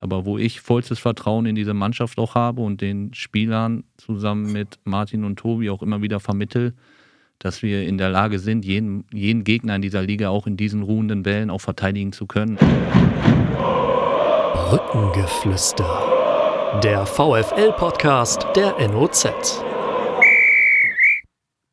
aber wo ich vollstes Vertrauen in diese Mannschaft auch habe und den Spielern zusammen mit Martin und Tobi auch immer wieder vermittel, dass wir in der Lage sind, jeden, jeden Gegner in dieser Liga auch in diesen ruhenden Bällen auch verteidigen zu können. Brückengeflüster. Der VFL-Podcast der NOZ.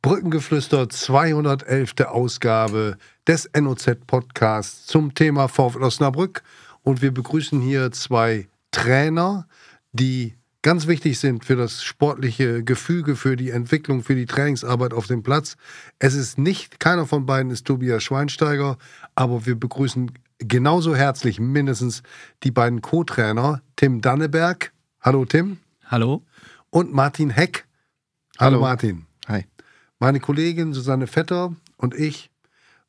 Brückengeflüster 211. Ausgabe des NOZ-Podcasts zum Thema VfL Osnabrück. Und wir begrüßen hier zwei Trainer, die ganz wichtig sind für das sportliche Gefüge, für die Entwicklung, für die Trainingsarbeit auf dem Platz. Es ist nicht, keiner von beiden ist Tobias Schweinsteiger, aber wir begrüßen genauso herzlich mindestens die beiden Co-Trainer, Tim Danneberg. Hallo Tim. Hallo. Und Martin Heck. Hallo, Hallo Martin. Hi. Meine Kollegin Susanne Vetter und ich,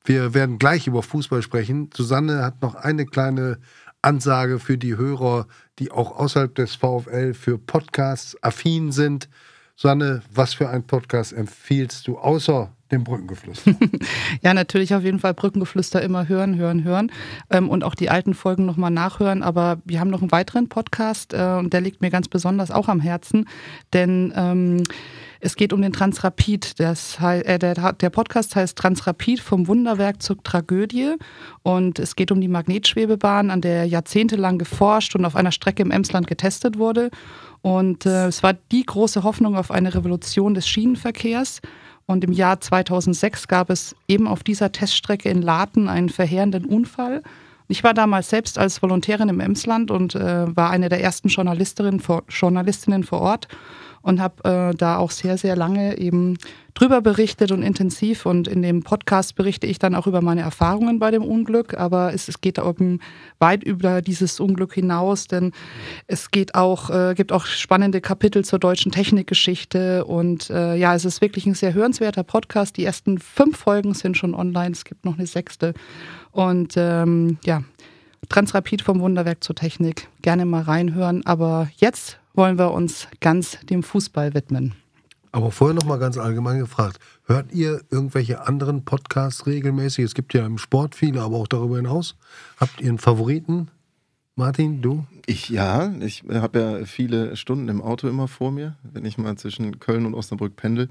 wir werden gleich über Fußball sprechen. Susanne hat noch eine kleine Ansage für die Hörer, die auch außerhalb des VfL für Podcasts affin sind. Susanne, was für ein Podcast empfiehlst du außer dem Brückengeflüster? ja, natürlich auf jeden Fall Brückengeflüster immer hören, hören, hören ähm, und auch die alten Folgen nochmal nachhören. Aber wir haben noch einen weiteren Podcast äh, und der liegt mir ganz besonders auch am Herzen, denn ähm, es geht um den Transrapid. Das, äh, der, der Podcast heißt Transrapid vom Wunderwerk zur Tragödie. Und es geht um die Magnetschwebebahn, an der jahrzehntelang geforscht und auf einer Strecke im Emsland getestet wurde. Und äh, es war die große Hoffnung auf eine Revolution des Schienenverkehrs. Und im Jahr 2006 gab es eben auf dieser Teststrecke in Laten einen verheerenden Unfall. Ich war damals selbst als Volontärin im Emsland und äh, war eine der ersten Journalistinnen vor, Journalistinnen vor Ort und habe äh, da auch sehr, sehr lange eben drüber berichtet und intensiv. Und in dem Podcast berichte ich dann auch über meine Erfahrungen bei dem Unglück. Aber es, es geht eben weit über dieses Unglück hinaus, denn es geht auch, äh, gibt auch spannende Kapitel zur deutschen Technikgeschichte. Und äh, ja, es ist wirklich ein sehr hörenswerter Podcast. Die ersten fünf Folgen sind schon online. Es gibt noch eine sechste. Und ähm, ja, Transrapid vom Wunderwerk zur Technik. Gerne mal reinhören. Aber jetzt wollen wir uns ganz dem Fußball widmen. Aber vorher noch mal ganz allgemein gefragt: Hört ihr irgendwelche anderen Podcasts regelmäßig? Es gibt ja im Sport viele, aber auch darüber hinaus. Habt ihr einen Favoriten? Martin, du? Ich ja, ich habe ja viele Stunden im Auto immer vor mir, wenn ich mal zwischen Köln und Osnabrück pendel.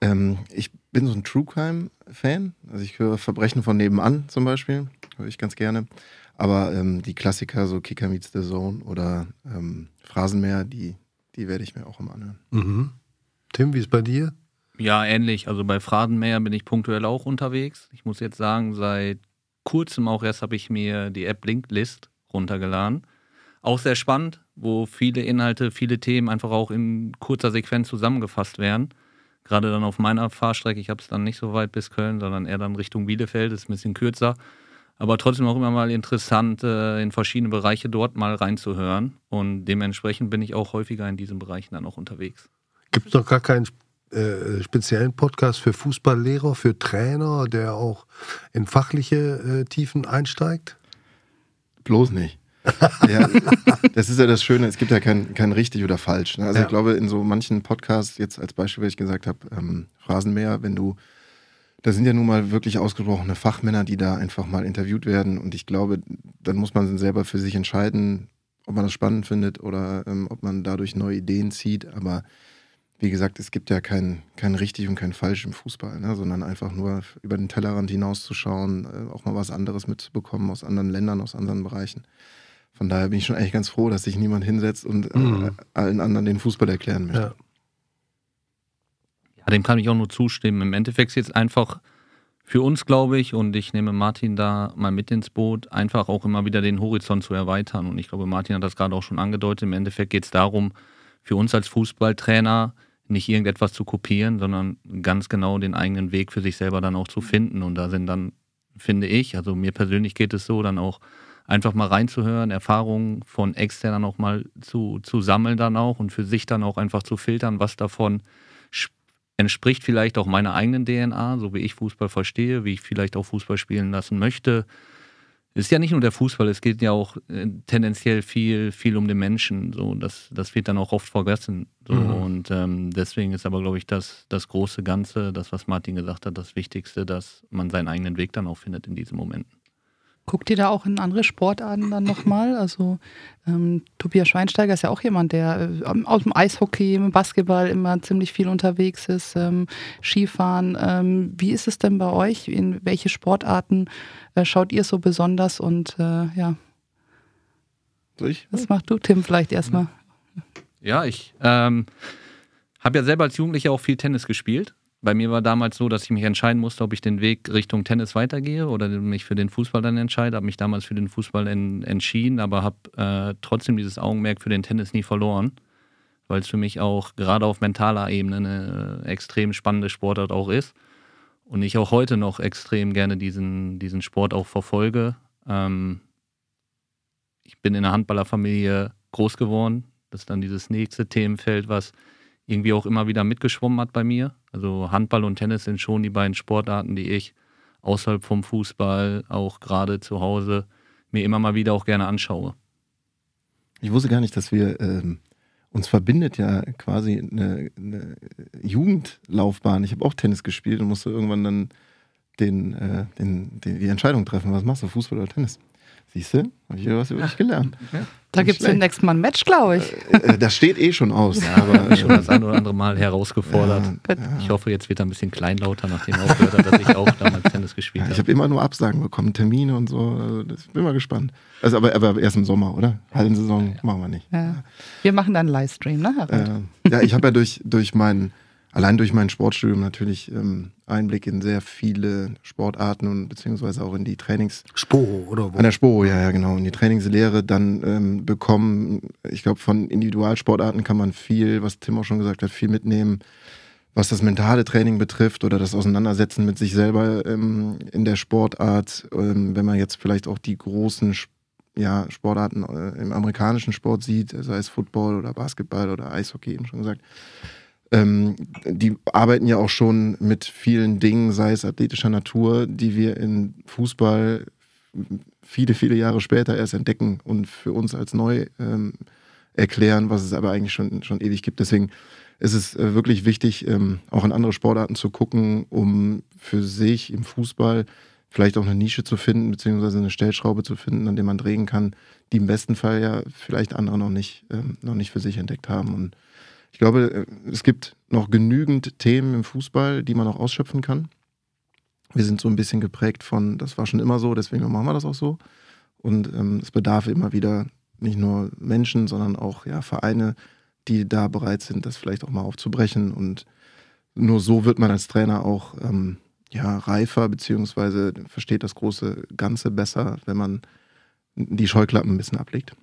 Ähm, ich bin so ein True Crime-Fan. Also ich höre Verbrechen von nebenan zum Beispiel, höre ich ganz gerne. Aber ähm, die Klassiker, so Kicker Meets the Zone oder ähm, Phrasenmäher, die, die werde ich mir auch immer anhören. Mhm. Tim, wie ist bei dir? Ja, ähnlich. Also bei Phrasenmäher bin ich punktuell auch unterwegs. Ich muss jetzt sagen, seit kurzem auch erst habe ich mir die App Linklist runtergeladen. Auch sehr spannend, wo viele Inhalte, viele Themen einfach auch in kurzer Sequenz zusammengefasst werden. Gerade dann auf meiner Fahrstrecke, ich habe es dann nicht so weit bis Köln, sondern eher dann Richtung Bielefeld, ist ein bisschen kürzer aber trotzdem auch immer mal interessant, äh, in verschiedene Bereiche dort mal reinzuhören. Und dementsprechend bin ich auch häufiger in diesen Bereichen dann auch unterwegs. Gibt es noch gar keinen äh, speziellen Podcast für Fußballlehrer, für Trainer, der auch in fachliche äh, Tiefen einsteigt? Bloß nicht. ja, das ist ja das Schöne, es gibt ja kein, kein richtig oder falsch. Ne? Also ja. ich glaube, in so manchen Podcasts, jetzt als Beispiel, wie ich gesagt habe, ähm, Phrasenmäher, wenn du da sind ja nun mal wirklich ausgesprochene Fachmänner, die da einfach mal interviewt werden. Und ich glaube, dann muss man selber für sich entscheiden, ob man das spannend findet oder ähm, ob man dadurch neue Ideen zieht. Aber wie gesagt, es gibt ja kein, kein richtig und kein falsch im Fußball, ne? sondern einfach nur über den Tellerrand hinauszuschauen, äh, auch mal was anderes mitzubekommen aus anderen Ländern, aus anderen Bereichen. Von daher bin ich schon eigentlich ganz froh, dass sich niemand hinsetzt und äh, mhm. allen anderen den Fußball erklären möchte. Ja. Dem kann ich auch nur zustimmen. Im Endeffekt ist jetzt einfach für uns, glaube ich, und ich nehme Martin da mal mit ins Boot, einfach auch immer wieder den Horizont zu erweitern. Und ich glaube, Martin hat das gerade auch schon angedeutet. Im Endeffekt geht es darum, für uns als Fußballtrainer nicht irgendetwas zu kopieren, sondern ganz genau den eigenen Weg für sich selber dann auch zu finden. Und da sind dann, finde ich, also mir persönlich geht es so, dann auch einfach mal reinzuhören, Erfahrungen von extern auch mal zu, zu sammeln dann auch und für sich dann auch einfach zu filtern, was davon entspricht vielleicht auch meiner eigenen DNA, so wie ich Fußball verstehe, wie ich vielleicht auch Fußball spielen lassen möchte. Es ist ja nicht nur der Fußball, es geht ja auch äh, tendenziell viel, viel um den Menschen. So, das, das wird dann auch oft vergessen. So, mhm. Und ähm, deswegen ist aber, glaube ich, das, das große Ganze, das, was Martin gesagt hat, das Wichtigste, dass man seinen eigenen Weg dann auch findet in diesen Momenten. Guckt ihr da auch in andere Sportarten dann nochmal? Also ähm, Tobias Schweinsteiger ist ja auch jemand, der äh, aus dem Eishockey, im Basketball immer ziemlich viel unterwegs ist, ähm, Skifahren. Ähm, wie ist es denn bei euch? In welche Sportarten äh, schaut ihr so besonders? Und äh, ja, Durch? was machst du, Tim, vielleicht erstmal? Ja, ich ähm, habe ja selber als Jugendlicher auch viel Tennis gespielt. Bei mir war damals so, dass ich mich entscheiden musste, ob ich den Weg Richtung Tennis weitergehe oder mich für den Fußball dann entscheide. Habe mich damals für den Fußball en entschieden, aber habe äh, trotzdem dieses Augenmerk für den Tennis nie verloren, weil es für mich auch gerade auf mentaler Ebene eine äh, extrem spannende Sportart auch ist. Und ich auch heute noch extrem gerne diesen, diesen Sport auch verfolge. Ähm, ich bin in einer Handballerfamilie groß geworden. Das ist dann dieses nächste Themenfeld, was irgendwie auch immer wieder mitgeschwommen hat bei mir. Also Handball und Tennis sind schon die beiden Sportarten, die ich außerhalb vom Fußball, auch gerade zu Hause, mir immer mal wieder auch gerne anschaue. Ich wusste gar nicht, dass wir ähm, uns verbindet ja quasi eine, eine Jugendlaufbahn. Ich habe auch Tennis gespielt und musste irgendwann dann den, äh, den, den, die Entscheidung treffen, was machst du, Fußball oder Tennis? Siehst du, habe ich wieder was über dich gelernt. Da gibt es demnächst mal ein Match, glaube ich. Äh, das steht eh schon aus. Ja, aber schon das ein oder andere Mal herausgefordert. Ja, Ich hoffe, jetzt wird er ein bisschen kleinlauter, nachdem er aufgehört hat, dass ich auch damals Tennis gespielt Ja, ich habe. habe immer nur Absagen bekommen, Termine und so. Also das, ich bin mal gespannt. Also aber, aber erst im Sommer, oder? Hallensaison machen wir nicht. Ja. Wir machen dann einen Livestream, ne, Harald? Äh, ja, ich habe ja durch, durch mein, allein durch mein Sportstudium natürlich ähm, Einblick in sehr viele Sportarten und beziehungsweise auch in die Trainings, Sporo oder wo? an der Sporo, ja, ja, genau. Und die Trainingslehre dann ähm, bekommen. Ich glaube, von Individualsportarten kann man viel, was Tim auch schon gesagt hat, viel mitnehmen, was das mentale Training betrifft oder das Auseinandersetzen mit sich selber ähm, in der Sportart. Ähm, wenn man jetzt vielleicht auch die großen ja, Sportarten äh, im amerikanischen Sport sieht, sei es Football oder Basketball oder Eishockey, eben schon gesagt. Ähm, die arbeiten ja auch schon mit vielen Dingen, sei es athletischer Natur, die wir in Fußball viele, viele Jahre später erst entdecken und für uns als neu ähm, erklären, was es aber eigentlich schon, schon ewig gibt. Deswegen ist es äh, wirklich wichtig, ähm, auch in andere Sportarten zu gucken, um für sich im Fußball vielleicht auch eine Nische zu finden, beziehungsweise eine Stellschraube zu finden, an der man drehen kann, die im besten Fall ja vielleicht andere noch nicht, ähm, noch nicht für sich entdeckt haben. Und ich glaube, äh, es gibt noch genügend Themen im Fußball, die man auch ausschöpfen kann. Wir sind so ein bisschen geprägt von, das war schon immer so, deswegen machen wir das auch so. Und ähm, es bedarf immer wieder nicht nur Menschen, sondern auch ja, Vereine, die da bereit sind, das vielleicht auch mal aufzubrechen. Und nur so wird man als Trainer auch ähm, ja, reifer, beziehungsweise versteht das große Ganze besser, wenn man die Scheuklappen ein bisschen ablegt.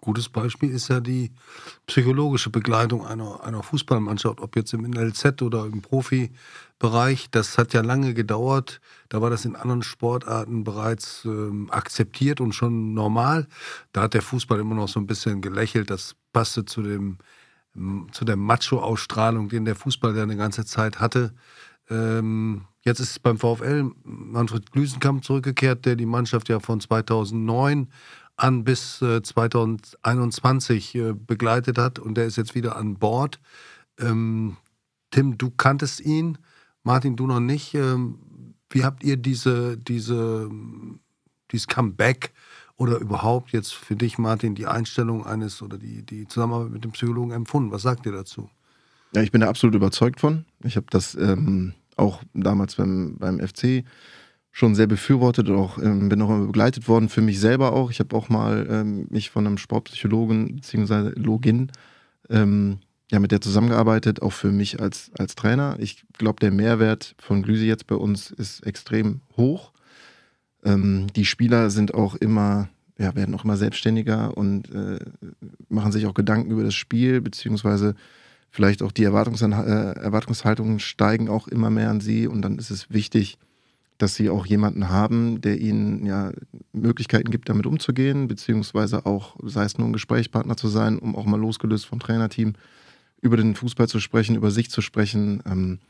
Gutes Beispiel ist ja die psychologische Begleitung einer, einer Fußballmannschaft, ob jetzt im NLZ oder im Profibereich. Das hat ja lange gedauert. Da war das in anderen Sportarten bereits ähm, akzeptiert und schon normal. Da hat der Fußball immer noch so ein bisschen gelächelt. Das passte zu dem zu der Macho-Ausstrahlung, den der Fußball ja eine ganze Zeit hatte. Ähm, jetzt ist es beim VfL Manfred Glüsenkamp zurückgekehrt, der die Mannschaft ja von 2009 an bis äh, 2021 äh, begleitet hat und der ist jetzt wieder an Bord. Ähm, Tim, du kanntest ihn, Martin, du noch nicht. Ähm, wie habt ihr diese, diese, dieses Comeback oder überhaupt jetzt für dich, Martin, die Einstellung eines oder die, die Zusammenarbeit mit dem Psychologen empfunden? Was sagt ihr dazu? Ja, ich bin da absolut überzeugt von. Ich habe das ähm, auch damals beim, beim FC schon sehr befürwortet und auch, ähm, bin auch immer begleitet worden, für mich selber auch. Ich habe auch mal ähm, mich von einem Sportpsychologen bzw. Login ähm, ja, mit der zusammengearbeitet, auch für mich als, als Trainer. Ich glaube, der Mehrwert von Glüse jetzt bei uns ist extrem hoch. Ähm, die Spieler sind auch immer, ja, werden auch immer selbstständiger und äh, machen sich auch Gedanken über das Spiel, beziehungsweise vielleicht auch die Erwartungsan äh, Erwartungshaltungen steigen auch immer mehr an sie und dann ist es wichtig, dass sie auch jemanden haben, der ihnen ja Möglichkeiten gibt, damit umzugehen, beziehungsweise auch, sei es nur ein Gesprächspartner zu sein, um auch mal losgelöst vom Trainerteam über den Fußball zu sprechen, über sich zu sprechen. Ähm,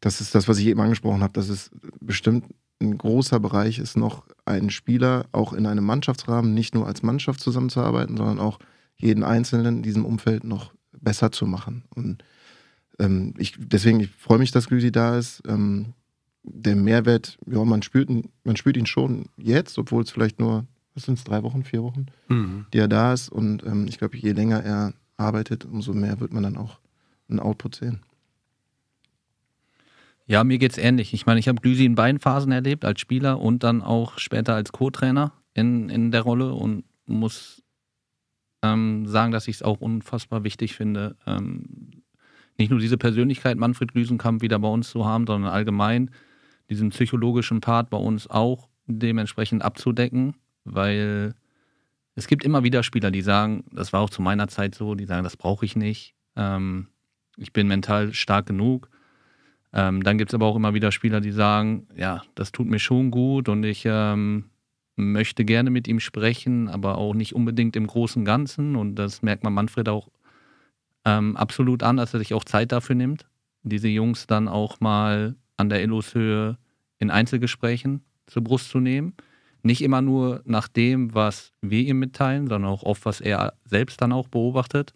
das ist das, was ich eben angesprochen habe, dass es bestimmt ein großer Bereich ist, noch einen Spieler auch in einem Mannschaftsrahmen nicht nur als Mannschaft zusammenzuarbeiten, sondern auch jeden Einzelnen in diesem Umfeld noch besser zu machen. Und ähm, ich, deswegen, ich freue mich, dass Glüsi da ist. Ähm, der Mehrwert, ja, man spürt, man spürt ihn schon jetzt, obwohl es vielleicht nur, was sind es, drei Wochen, vier Wochen, mhm. die er da ist. Und ähm, ich glaube, je länger er arbeitet, umso mehr wird man dann auch einen Output sehen. Ja, mir geht es ähnlich. Ich meine, ich habe Glüsi in beiden Phasen erlebt, als Spieler und dann auch später als Co-Trainer in, in der Rolle und muss ähm, sagen, dass ich es auch unfassbar wichtig finde, ähm, nicht nur diese Persönlichkeit Manfred Glüsenkamp wieder bei uns zu haben, sondern allgemein diesen psychologischen Part bei uns auch dementsprechend abzudecken, weil es gibt immer wieder Spieler, die sagen, das war auch zu meiner Zeit so, die sagen, das brauche ich nicht. Ähm, ich bin mental stark genug. Ähm, dann gibt es aber auch immer wieder Spieler, die sagen, ja, das tut mir schon gut und ich ähm, möchte gerne mit ihm sprechen, aber auch nicht unbedingt im großen Ganzen. Und das merkt man Manfred auch ähm, absolut an, dass er sich auch Zeit dafür nimmt, diese Jungs dann auch mal an der Illushöhe in Einzelgesprächen zur Brust zu nehmen. Nicht immer nur nach dem, was wir ihm mitteilen, sondern auch oft, was er selbst dann auch beobachtet.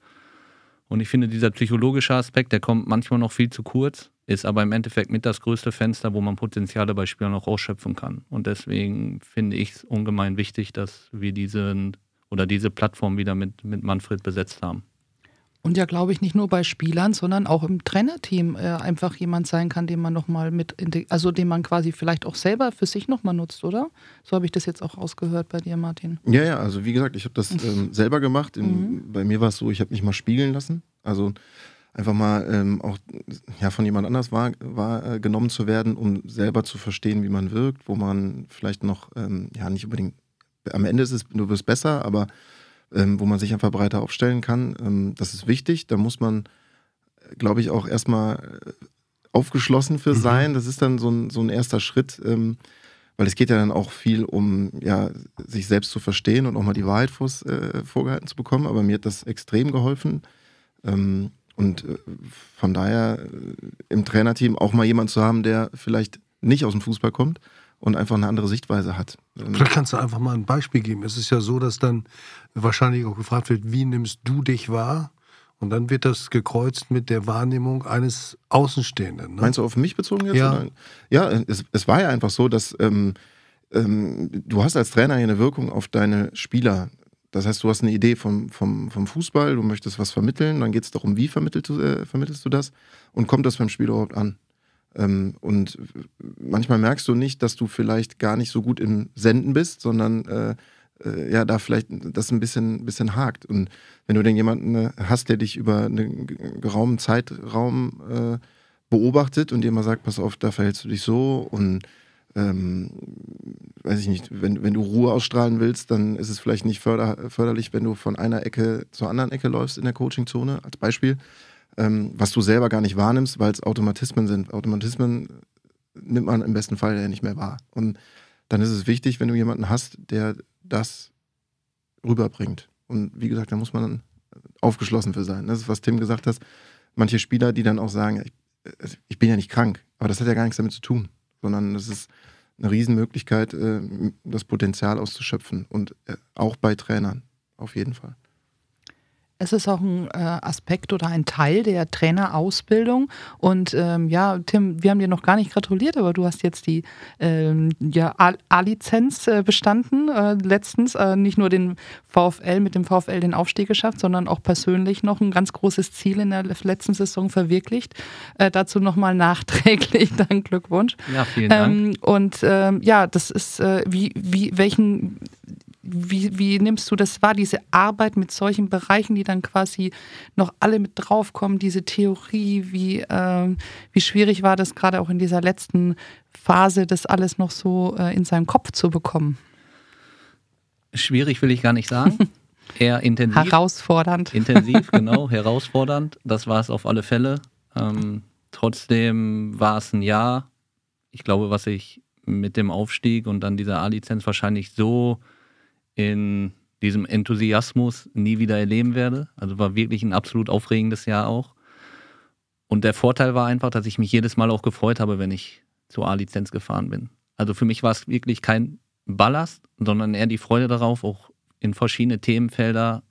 Und ich finde, dieser psychologische Aspekt, der kommt manchmal noch viel zu kurz, ist aber im Endeffekt mit das größte Fenster, wo man Potenziale bei Spielern auch ausschöpfen kann. Und deswegen finde ich es ungemein wichtig, dass wir diesen oder diese Plattform wieder mit, mit Manfred besetzt haben. Und ja, glaube ich, nicht nur bei Spielern, sondern auch im Trainerteam äh, einfach jemand sein kann, den man nochmal mit, also den man quasi vielleicht auch selber für sich nochmal nutzt, oder? So habe ich das jetzt auch ausgehört bei dir, Martin. Ja, ja, also wie gesagt, ich habe das ähm, selber gemacht. In, mhm. Bei mir war es so, ich habe mich mal spiegeln lassen. Also einfach mal ähm, auch ja, von jemand anders war, war äh, genommen zu werden, um selber zu verstehen, wie man wirkt, wo man vielleicht noch, ähm, ja, nicht unbedingt, am Ende ist es, du wirst besser, aber ähm, wo man sich einfach breiter aufstellen kann. Ähm, das ist wichtig. Da muss man, glaube ich, auch erstmal äh, aufgeschlossen für mhm. sein. Das ist dann so ein, so ein erster Schritt, ähm, weil es geht ja dann auch viel um, ja, sich selbst zu verstehen und auch mal die Wahrheit vors, äh, vorgehalten zu bekommen. Aber mir hat das extrem geholfen. Ähm, und äh, von daher äh, im Trainerteam auch mal jemand zu haben, der vielleicht nicht aus dem Fußball kommt, und einfach eine andere Sichtweise hat. Vielleicht kannst du einfach mal ein Beispiel geben. Es ist ja so, dass dann wahrscheinlich auch gefragt wird, wie nimmst du dich wahr? Und dann wird das gekreuzt mit der Wahrnehmung eines Außenstehenden. Ne? Meinst du auf mich bezogen jetzt? Ja, ja es, es, war ja einfach so, dass ähm, ähm, du hast als Trainer eine Wirkung auf deine Spieler. Das heißt, du hast eine Idee vom, vom, vom Fußball, du möchtest was vermitteln, dann geht es darum, wie vermittelst du, äh, vermittelst du das und kommt das beim Spiel überhaupt an? Ähm, und manchmal merkst du nicht, dass du vielleicht gar nicht so gut im Senden bist, sondern äh, äh, ja, da vielleicht das ein bisschen, bisschen hakt. Und wenn du dann jemanden äh, hast, der dich über einen geraumen Zeitraum äh, beobachtet und dir mal sagt, pass auf, da verhältst du dich so und ähm, weiß ich nicht, wenn, wenn du Ruhe ausstrahlen willst, dann ist es vielleicht nicht förder, förderlich, wenn du von einer Ecke zur anderen Ecke läufst in der Coachingzone, als Beispiel ähm, was du selber gar nicht wahrnimmst, weil es Automatismen sind. Automatismen nimmt man im besten Fall ja nicht mehr wahr. Und dann ist es wichtig, wenn du jemanden hast, der das rüberbringt. Und wie gesagt, da muss man dann aufgeschlossen für sein. Das ist, was Tim gesagt hat. Manche Spieler, die dann auch sagen, ich, ich bin ja nicht krank, aber das hat ja gar nichts damit zu tun, sondern das ist eine Riesenmöglichkeit, äh, das Potenzial auszuschöpfen und äh, auch bei Trainern, auf jeden Fall. Es ist auch ein äh, Aspekt oder ein Teil der Trainerausbildung. Und ähm, ja, Tim, wir haben dir noch gar nicht gratuliert, aber du hast jetzt die ähm, ja, A-Lizenz äh, bestanden äh, letztens. Äh, nicht nur den VfL mit dem VfL den Aufstieg geschafft, sondern auch persönlich noch ein ganz großes Ziel in der letzten Saison verwirklicht. Äh, dazu nochmal nachträglich dann Glückwunsch. Ja, vielen Dank. Ähm, und ähm, ja, das ist, äh, wie, wie, welchen wie, wie nimmst du das wahr, diese Arbeit mit solchen Bereichen, die dann quasi noch alle mit draufkommen, diese Theorie, wie, ähm, wie schwierig war das gerade auch in dieser letzten Phase, das alles noch so äh, in seinem Kopf zu bekommen? Schwierig will ich gar nicht sagen. Eher intensiv. Herausfordernd. Intensiv, genau, herausfordernd. Das war es auf alle Fälle. Ähm, trotzdem war es ein Jahr, ich glaube, was ich mit dem Aufstieg und dann dieser A-Lizenz wahrscheinlich so in diesem Enthusiasmus nie wieder erleben werde. Also war wirklich ein absolut aufregendes Jahr auch. Und der Vorteil war einfach, dass ich mich jedes Mal auch gefreut habe, wenn ich zur A-Lizenz gefahren bin. Also für mich war es wirklich kein Ballast, sondern eher die Freude darauf, auch in verschiedene Themenfelder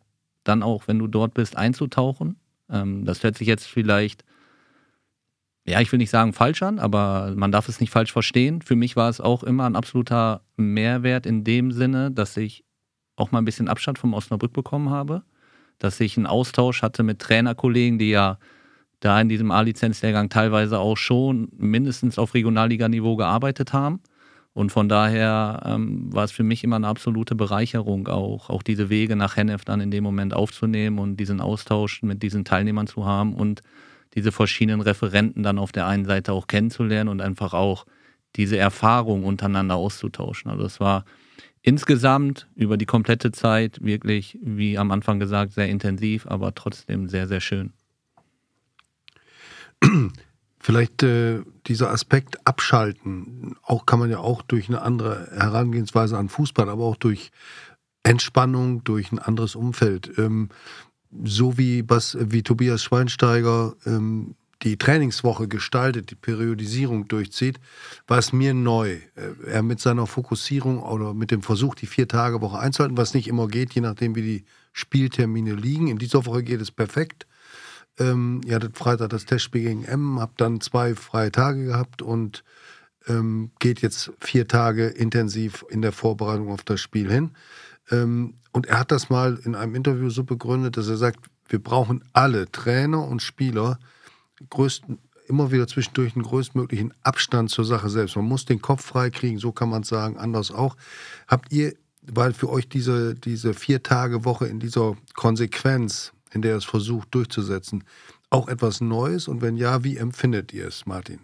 dann auch, wenn du dort bist, einzutauchen. Ähm, das hört sich jetzt vielleicht ja, ich will nicht sagen falsch an, aber man darf es nicht falsch verstehen. Für mich war es auch immer ein absoluter Mehrwert in dem Sinne, dass ich auch mal ein bisschen Abstand vom Osnabrück bekommen habe, dass ich einen Austausch hatte mit Trainerkollegen, die ja da in diesem A-Lizenzlehrgang teilweise auch schon mindestens auf Regionalliganiveau gearbeitet haben. Und von daher ähm, war es für mich immer eine absolute Bereicherung, auch, auch diese Wege nach Hennef dann in dem Moment aufzunehmen und diesen Austausch mit diesen Teilnehmern zu haben und diese verschiedenen Referenten dann auf der einen Seite auch kennenzulernen und einfach auch diese Erfahrung untereinander auszutauschen. Also es war insgesamt über die komplette Zeit wirklich, wie am Anfang gesagt, sehr intensiv, aber trotzdem sehr, sehr schön. Vielleicht äh, dieser Aspekt abschalten, auch kann man ja auch durch eine andere Herangehensweise an Fußball, aber auch durch Entspannung, durch ein anderes Umfeld. Ähm, so wie, was, wie Tobias Schweinsteiger ähm, die Trainingswoche gestaltet, die Periodisierung durchzieht, war es mir neu. Äh, er mit seiner Fokussierung oder mit dem Versuch, die Vier-Tage-Woche einzuhalten, was nicht immer geht, je nachdem, wie die Spieltermine liegen. In dieser Woche geht es perfekt. Ähm, ihr hattet Freitag das Testspiel gegen M, habt dann zwei freie Tage gehabt und ähm, geht jetzt vier Tage intensiv in der Vorbereitung auf das Spiel hin. Ähm, und er hat das mal in einem Interview so begründet, dass er sagt, wir brauchen alle Trainer und Spieler größten, immer wieder zwischendurch einen größtmöglichen Abstand zur Sache selbst. Man muss den Kopf frei kriegen, so kann man es sagen, anders auch. Habt ihr, weil für euch diese, diese Vier-Tage-Woche in dieser Konsequenz, in der es versucht durchzusetzen, auch etwas Neues? Und wenn ja, wie empfindet ihr es, Martin?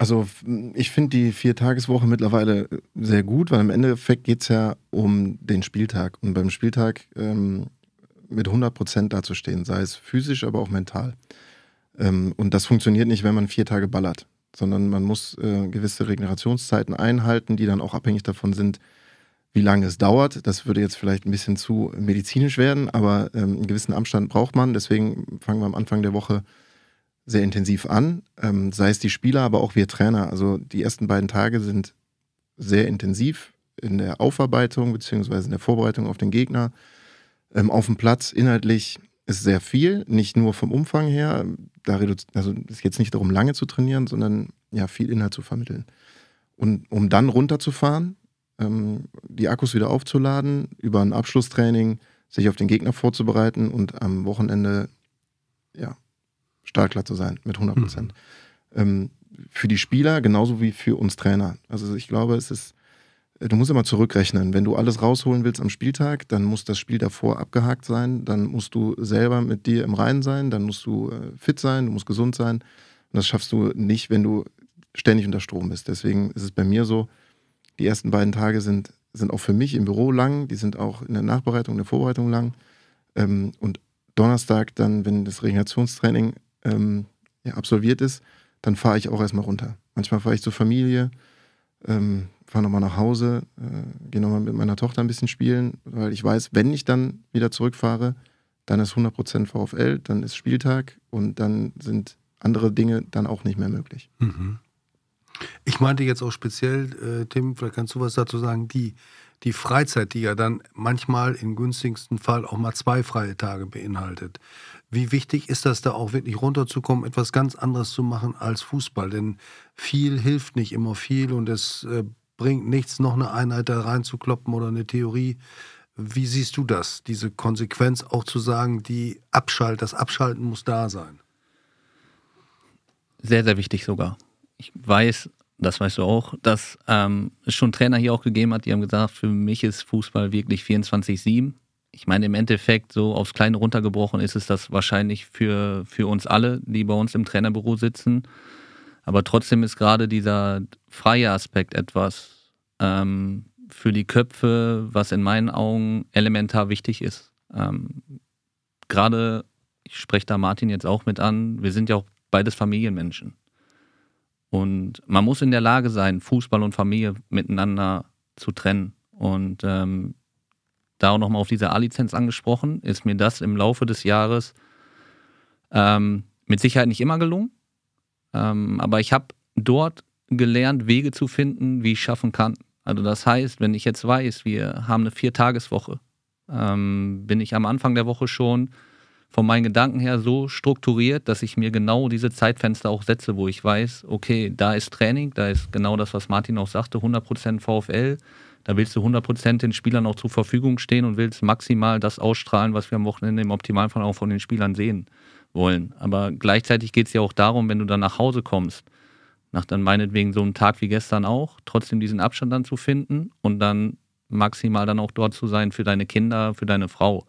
Also ich finde die Viertageswoche mittlerweile sehr gut, weil im Endeffekt geht es ja um den Spieltag. Und beim Spieltag ähm, mit 100 Prozent dazustehen, sei es physisch, aber auch mental. Ähm, und das funktioniert nicht, wenn man vier Tage ballert, sondern man muss äh, gewisse Regenerationszeiten einhalten, die dann auch abhängig davon sind, wie lange es dauert. Das würde jetzt vielleicht ein bisschen zu medizinisch werden, aber ähm, einen gewissen Abstand braucht man. Deswegen fangen wir am Anfang der Woche sehr intensiv an, ähm, sei es die Spieler, aber auch wir Trainer. Also die ersten beiden Tage sind sehr intensiv in der Aufarbeitung beziehungsweise in der Vorbereitung auf den Gegner. Ähm, auf dem Platz inhaltlich ist sehr viel, nicht nur vom Umfang her. Da also ist jetzt nicht darum, lange zu trainieren, sondern ja, viel Inhalt zu vermitteln. Und um dann runterzufahren, ähm, die Akkus wieder aufzuladen, über ein Abschlusstraining sich auf den Gegner vorzubereiten und am Wochenende ja, startklar zu sein mit 100 Prozent. Mhm. Ähm, für die Spieler genauso wie für uns Trainer. Also ich glaube, es ist du musst immer zurückrechnen. Wenn du alles rausholen willst am Spieltag, dann muss das Spiel davor abgehakt sein. Dann musst du selber mit dir im Reinen sein. Dann musst du äh, fit sein, du musst gesund sein. Und das schaffst du nicht, wenn du ständig unter Strom bist. Deswegen ist es bei mir so, die ersten beiden Tage sind, sind auch für mich im Büro lang. Die sind auch in der Nachbereitung, in der Vorbereitung lang. Ähm, und Donnerstag dann, wenn das Regenerationstraining ähm, ja, absolviert ist, dann fahre ich auch erstmal runter. Manchmal fahre ich zur Familie. Ähm, fahre nochmal nach Hause, äh, gehe nochmal mit meiner Tochter ein bisschen spielen, weil ich weiß, wenn ich dann wieder zurückfahre, dann ist 100% VfL, dann ist Spieltag und dann sind andere Dinge dann auch nicht mehr möglich. Mhm. Ich meinte jetzt auch speziell, äh, Tim, vielleicht kannst du was dazu sagen, die, die Freizeit, die ja dann manchmal im günstigsten Fall auch mal zwei freie Tage beinhaltet. Wie wichtig ist das da auch wirklich runterzukommen, etwas ganz anderes zu machen als Fußball? Denn viel hilft nicht immer viel und es äh, bringt nichts, noch eine Einheit da reinzukloppen oder eine Theorie. Wie siehst du das, diese Konsequenz auch zu sagen, die Abschalt, das Abschalten muss da sein? Sehr, sehr wichtig sogar. Ich weiß, das weißt du auch, dass ähm, es schon Trainer hier auch gegeben hat, die haben gesagt, für mich ist Fußball wirklich 24-7. Ich meine, im Endeffekt, so aufs Kleine runtergebrochen, ist es das wahrscheinlich für, für uns alle, die bei uns im Trainerbüro sitzen. Aber trotzdem ist gerade dieser freie Aspekt etwas ähm, für die Köpfe, was in meinen Augen elementar wichtig ist. Ähm, gerade, ich spreche da Martin jetzt auch mit an, wir sind ja auch beides Familienmenschen. Und man muss in der Lage sein, Fußball und Familie miteinander zu trennen. Und ähm, da auch nochmal auf diese A-Lizenz angesprochen, ist mir das im Laufe des Jahres ähm, mit Sicherheit nicht immer gelungen. Ähm, aber ich habe dort gelernt, Wege zu finden, wie ich schaffen kann. Also das heißt, wenn ich jetzt weiß, wir haben eine Viertageswoche, ähm, bin ich am Anfang der Woche schon von meinen Gedanken her so strukturiert, dass ich mir genau diese Zeitfenster auch setze, wo ich weiß, okay, da ist Training, da ist genau das, was Martin auch sagte, 100% VfL. Da willst du 100% den Spielern auch zur Verfügung stehen und willst maximal das ausstrahlen, was wir am Wochenende im Optimalfall auch von den Spielern sehen wollen. Aber gleichzeitig geht es ja auch darum, wenn du dann nach Hause kommst, nach dann meinetwegen so einem Tag wie gestern auch, trotzdem diesen Abstand dann zu finden und dann maximal dann auch dort zu sein für deine Kinder, für deine Frau.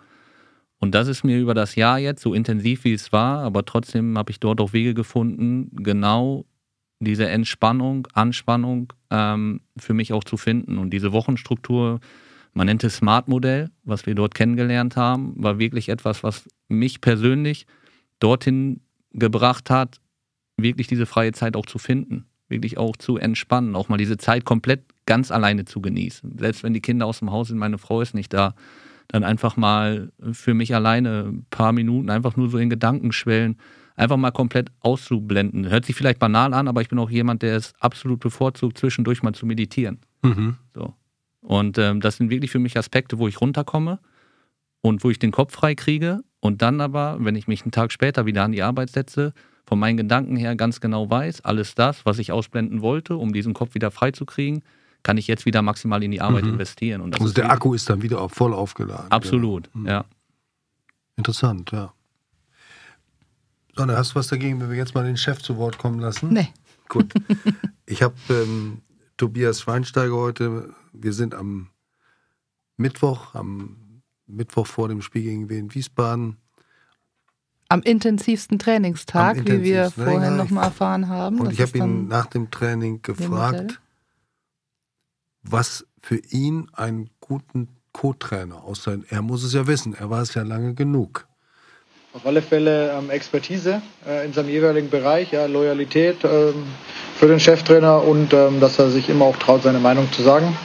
Und das ist mir über das Jahr jetzt, so intensiv wie es war, aber trotzdem habe ich dort auch Wege gefunden, genau diese Entspannung, Anspannung ähm, für mich auch zu finden. Und diese Wochenstruktur, man nennt es Smart-Modell, was wir dort kennengelernt haben, war wirklich etwas, was mich persönlich dorthin gebracht hat, wirklich diese freie Zeit auch zu finden, wirklich auch zu entspannen, auch mal diese Zeit komplett ganz alleine zu genießen. Selbst wenn die Kinder aus dem Haus sind, meine Frau ist nicht da, dann einfach mal für mich alleine ein paar Minuten einfach nur so in Gedanken schwellen, einfach mal komplett auszublenden. Hört sich vielleicht banal an, aber ich bin auch jemand, der es absolut bevorzugt, zwischendurch mal zu meditieren. Mhm. So. Und ähm, das sind wirklich für mich Aspekte, wo ich runterkomme und wo ich den Kopf frei kriege und dann aber, wenn ich mich einen Tag später wieder an die Arbeit setze, von meinen Gedanken her ganz genau weiß, alles das, was ich ausblenden wollte, um diesen Kopf wieder frei zu kriegen, kann ich jetzt wieder maximal in die Arbeit mhm. investieren. Und also der Akku ist dann wieder voll aufgeladen. Absolut, genau. ja. Interessant, ja. Sonne, hast du was dagegen, wenn wir jetzt mal den Chef zu Wort kommen lassen? Nee. Gut. Ich habe ähm, Tobias Weinsteiger heute, wir sind am Mittwoch, am Mittwoch vor dem Spiel gegen Wien Wiesbaden. Am intensivsten Trainingstag, Am intensivsten wie wir vorhin nochmal erfahren haben. Und ich habe ihn nach dem Training gefragt, was für ihn einen guten Co-Trainer aussehen. Er muss es ja wissen, er war es ja lange genug. Auf alle Fälle ähm, Expertise äh, in seinem jeweiligen Bereich, ja, Loyalität ähm, für den Cheftrainer und ähm, dass er sich immer auch traut, seine Meinung zu sagen.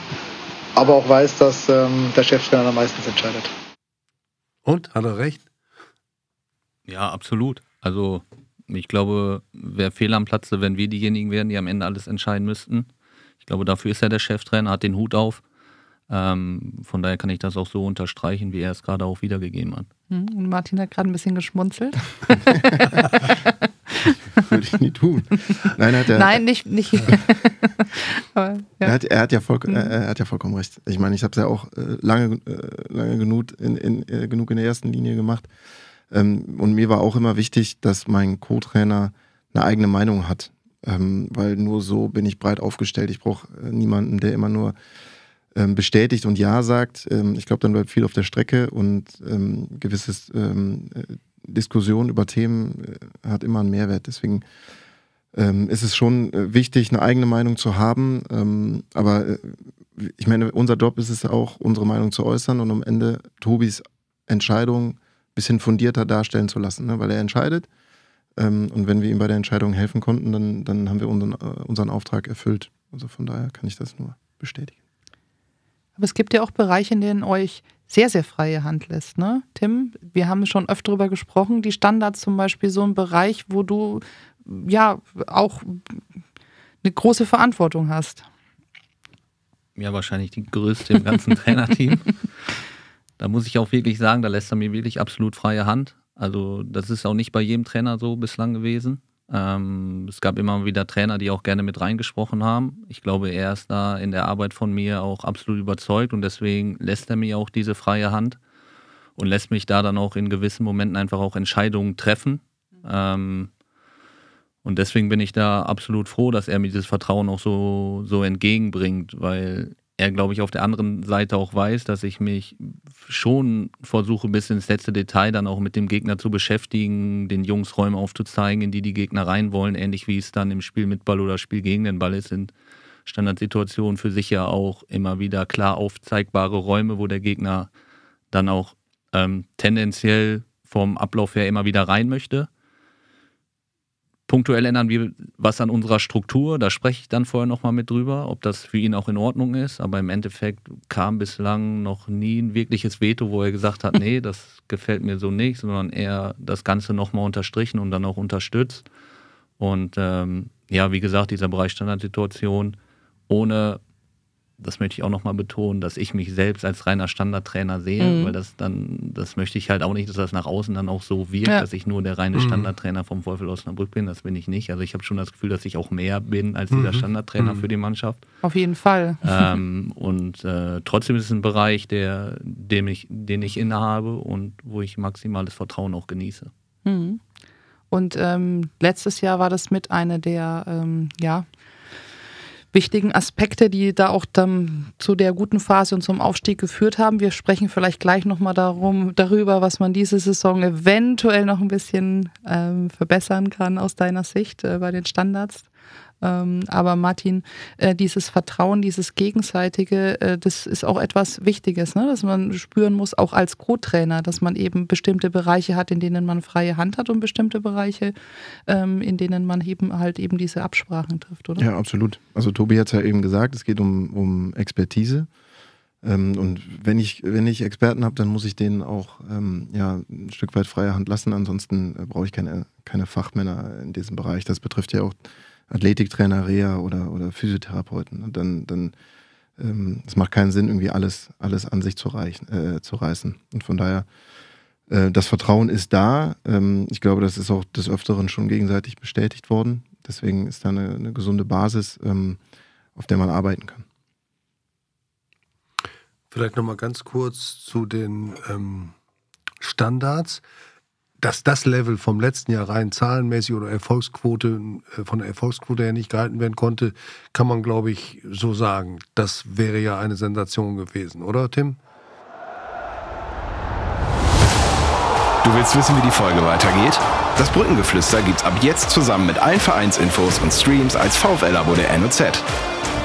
Aber auch weiß, dass ähm, der Cheftrainer meistens entscheidet. Und? Hat er recht? Ja, absolut. Also ich glaube, wäre fehl am Platze, wenn wir diejenigen wären, die am Ende alles entscheiden müssten. Ich glaube, dafür ist er der Cheftrainer, hat den Hut auf. Ähm, von daher kann ich das auch so unterstreichen, wie er es gerade auch wiedergegeben hat. Hm, und Martin hat gerade ein bisschen geschmunzelt. Würde ich nie tun. Nein, hat er, Nein nicht. nicht. Aber, ja. er, hat, er, hat ja voll, mhm. er hat ja vollkommen recht. Ich meine, ich habe es ja auch äh, lange, äh, lange genug in, in, äh, genug in der ersten Linie gemacht. Ähm, und mir war auch immer wichtig, dass mein Co-Trainer eine eigene Meinung hat. Ähm, weil nur so bin ich breit aufgestellt. Ich brauche niemanden, der immer nur ähm, bestätigt und Ja sagt. Ich glaube, dann bleibt viel auf der Strecke und ähm, gewisses ähm, Diskussion über Themen äh, hat immer einen Mehrwert. Deswegen ähm, ist es schon äh, wichtig, eine eigene Meinung zu haben. Ähm, aber äh, ich meine, unser Job ist es auch, unsere Meinung zu äußern und am Ende Tobis Entscheidung ein bisschen fundierter darstellen zu lassen, ne? weil er entscheidet. Ähm, und wenn wir ihm bei der Entscheidung helfen konnten, dann, dann haben wir unseren, äh, unseren Auftrag erfüllt. Also von daher kann ich das nur bestätigen. Aber es gibt ja auch Bereiche, in denen euch sehr, sehr freie Hand lässt, ne? Tim, wir haben schon öfter darüber gesprochen, die Standards zum Beispiel so ein Bereich, wo du ja auch eine große Verantwortung hast. Ja, wahrscheinlich die größte im ganzen Trainerteam. Da muss ich auch wirklich sagen, da lässt er mir wirklich absolut freie Hand. Also das ist auch nicht bei jedem Trainer so bislang gewesen. Ähm, es gab immer wieder Trainer, die auch gerne mit reingesprochen haben. Ich glaube, er ist da in der Arbeit von mir auch absolut überzeugt und deswegen lässt er mir auch diese freie Hand und lässt mich da dann auch in gewissen Momenten einfach auch Entscheidungen treffen. Ähm, und deswegen bin ich da absolut froh, dass er mir dieses Vertrauen auch so, so entgegenbringt, weil er, glaube ich, auf der anderen Seite auch weiß, dass ich mich schon versuche, bis ins letzte Detail dann auch mit dem Gegner zu beschäftigen, den Jungs Räume aufzuzeigen, in die die Gegner rein wollen, ähnlich wie es dann im Spiel mit Ball oder Spiel gegen den Ball ist, sind Standardsituationen für sich ja auch immer wieder klar aufzeigbare Räume, wo der Gegner dann auch ähm, tendenziell vom Ablauf her immer wieder rein möchte. Punktuell ändern wir was an unserer Struktur. Da spreche ich dann vorher nochmal mit drüber, ob das für ihn auch in Ordnung ist. Aber im Endeffekt kam bislang noch nie ein wirkliches Veto, wo er gesagt hat, nee, das gefällt mir so nicht, sondern eher das Ganze nochmal unterstrichen und dann auch unterstützt. Und ähm, ja, wie gesagt, dieser Bereich Standardsituation ohne das möchte ich auch nochmal betonen, dass ich mich selbst als reiner Standardtrainer sehe, mhm. weil das dann, das möchte ich halt auch nicht, dass das nach außen dann auch so wirkt, ja. dass ich nur der reine mhm. Standardtrainer vom VfL Osnabrück bin. Das bin ich nicht. Also ich habe schon das Gefühl, dass ich auch mehr bin als dieser mhm. Standardtrainer mhm. für die Mannschaft. Auf jeden Fall. Ähm, und äh, trotzdem ist es ein Bereich, der, dem ich, den ich innehabe und wo ich maximales Vertrauen auch genieße. Mhm. Und ähm, letztes Jahr war das mit einer der, ähm, ja, wichtigen Aspekte, die da auch dann zu der guten Phase und zum Aufstieg geführt haben. Wir sprechen vielleicht gleich nochmal darüber, was man diese Saison eventuell noch ein bisschen ähm, verbessern kann aus deiner Sicht äh, bei den Standards. Ähm, aber Martin, äh, dieses Vertrauen, dieses Gegenseitige, äh, das ist auch etwas Wichtiges, ne? dass man spüren muss, auch als Co-Trainer, dass man eben bestimmte Bereiche hat, in denen man freie Hand hat und bestimmte Bereiche, ähm, in denen man eben halt eben diese Absprachen trifft, oder? Ja, absolut. Also Tobi hat es ja eben gesagt, es geht um, um Expertise. Ähm, und wenn ich, wenn ich Experten habe, dann muss ich denen auch ähm, ja, ein Stück weit freie Hand lassen. Ansonsten äh, brauche ich keine, keine Fachmänner in diesem Bereich. Das betrifft ja auch Athletiktrainer, Reha oder, oder Physiotherapeuten. Und dann, dann ähm, es macht keinen Sinn, irgendwie alles, alles an sich zu, reichen, äh, zu reißen. Und von daher, äh, das Vertrauen ist da. Ähm, ich glaube, das ist auch des Öfteren schon gegenseitig bestätigt worden. Deswegen ist da eine, eine gesunde Basis, ähm, auf der man arbeiten kann. Vielleicht nochmal ganz kurz zu den ähm, Standards dass das Level vom letzten Jahr rein zahlenmäßig oder Erfolgsquote äh, von der Erfolgsquote her nicht gehalten werden konnte, kann man, glaube ich, so sagen. Das wäre ja eine Sensation gewesen, oder Tim? Du willst wissen, wie die Folge weitergeht? Das Brückengeflüster gibt's ab jetzt zusammen mit allen Vereinsinfos und Streams als VfL-Abo der NOZ.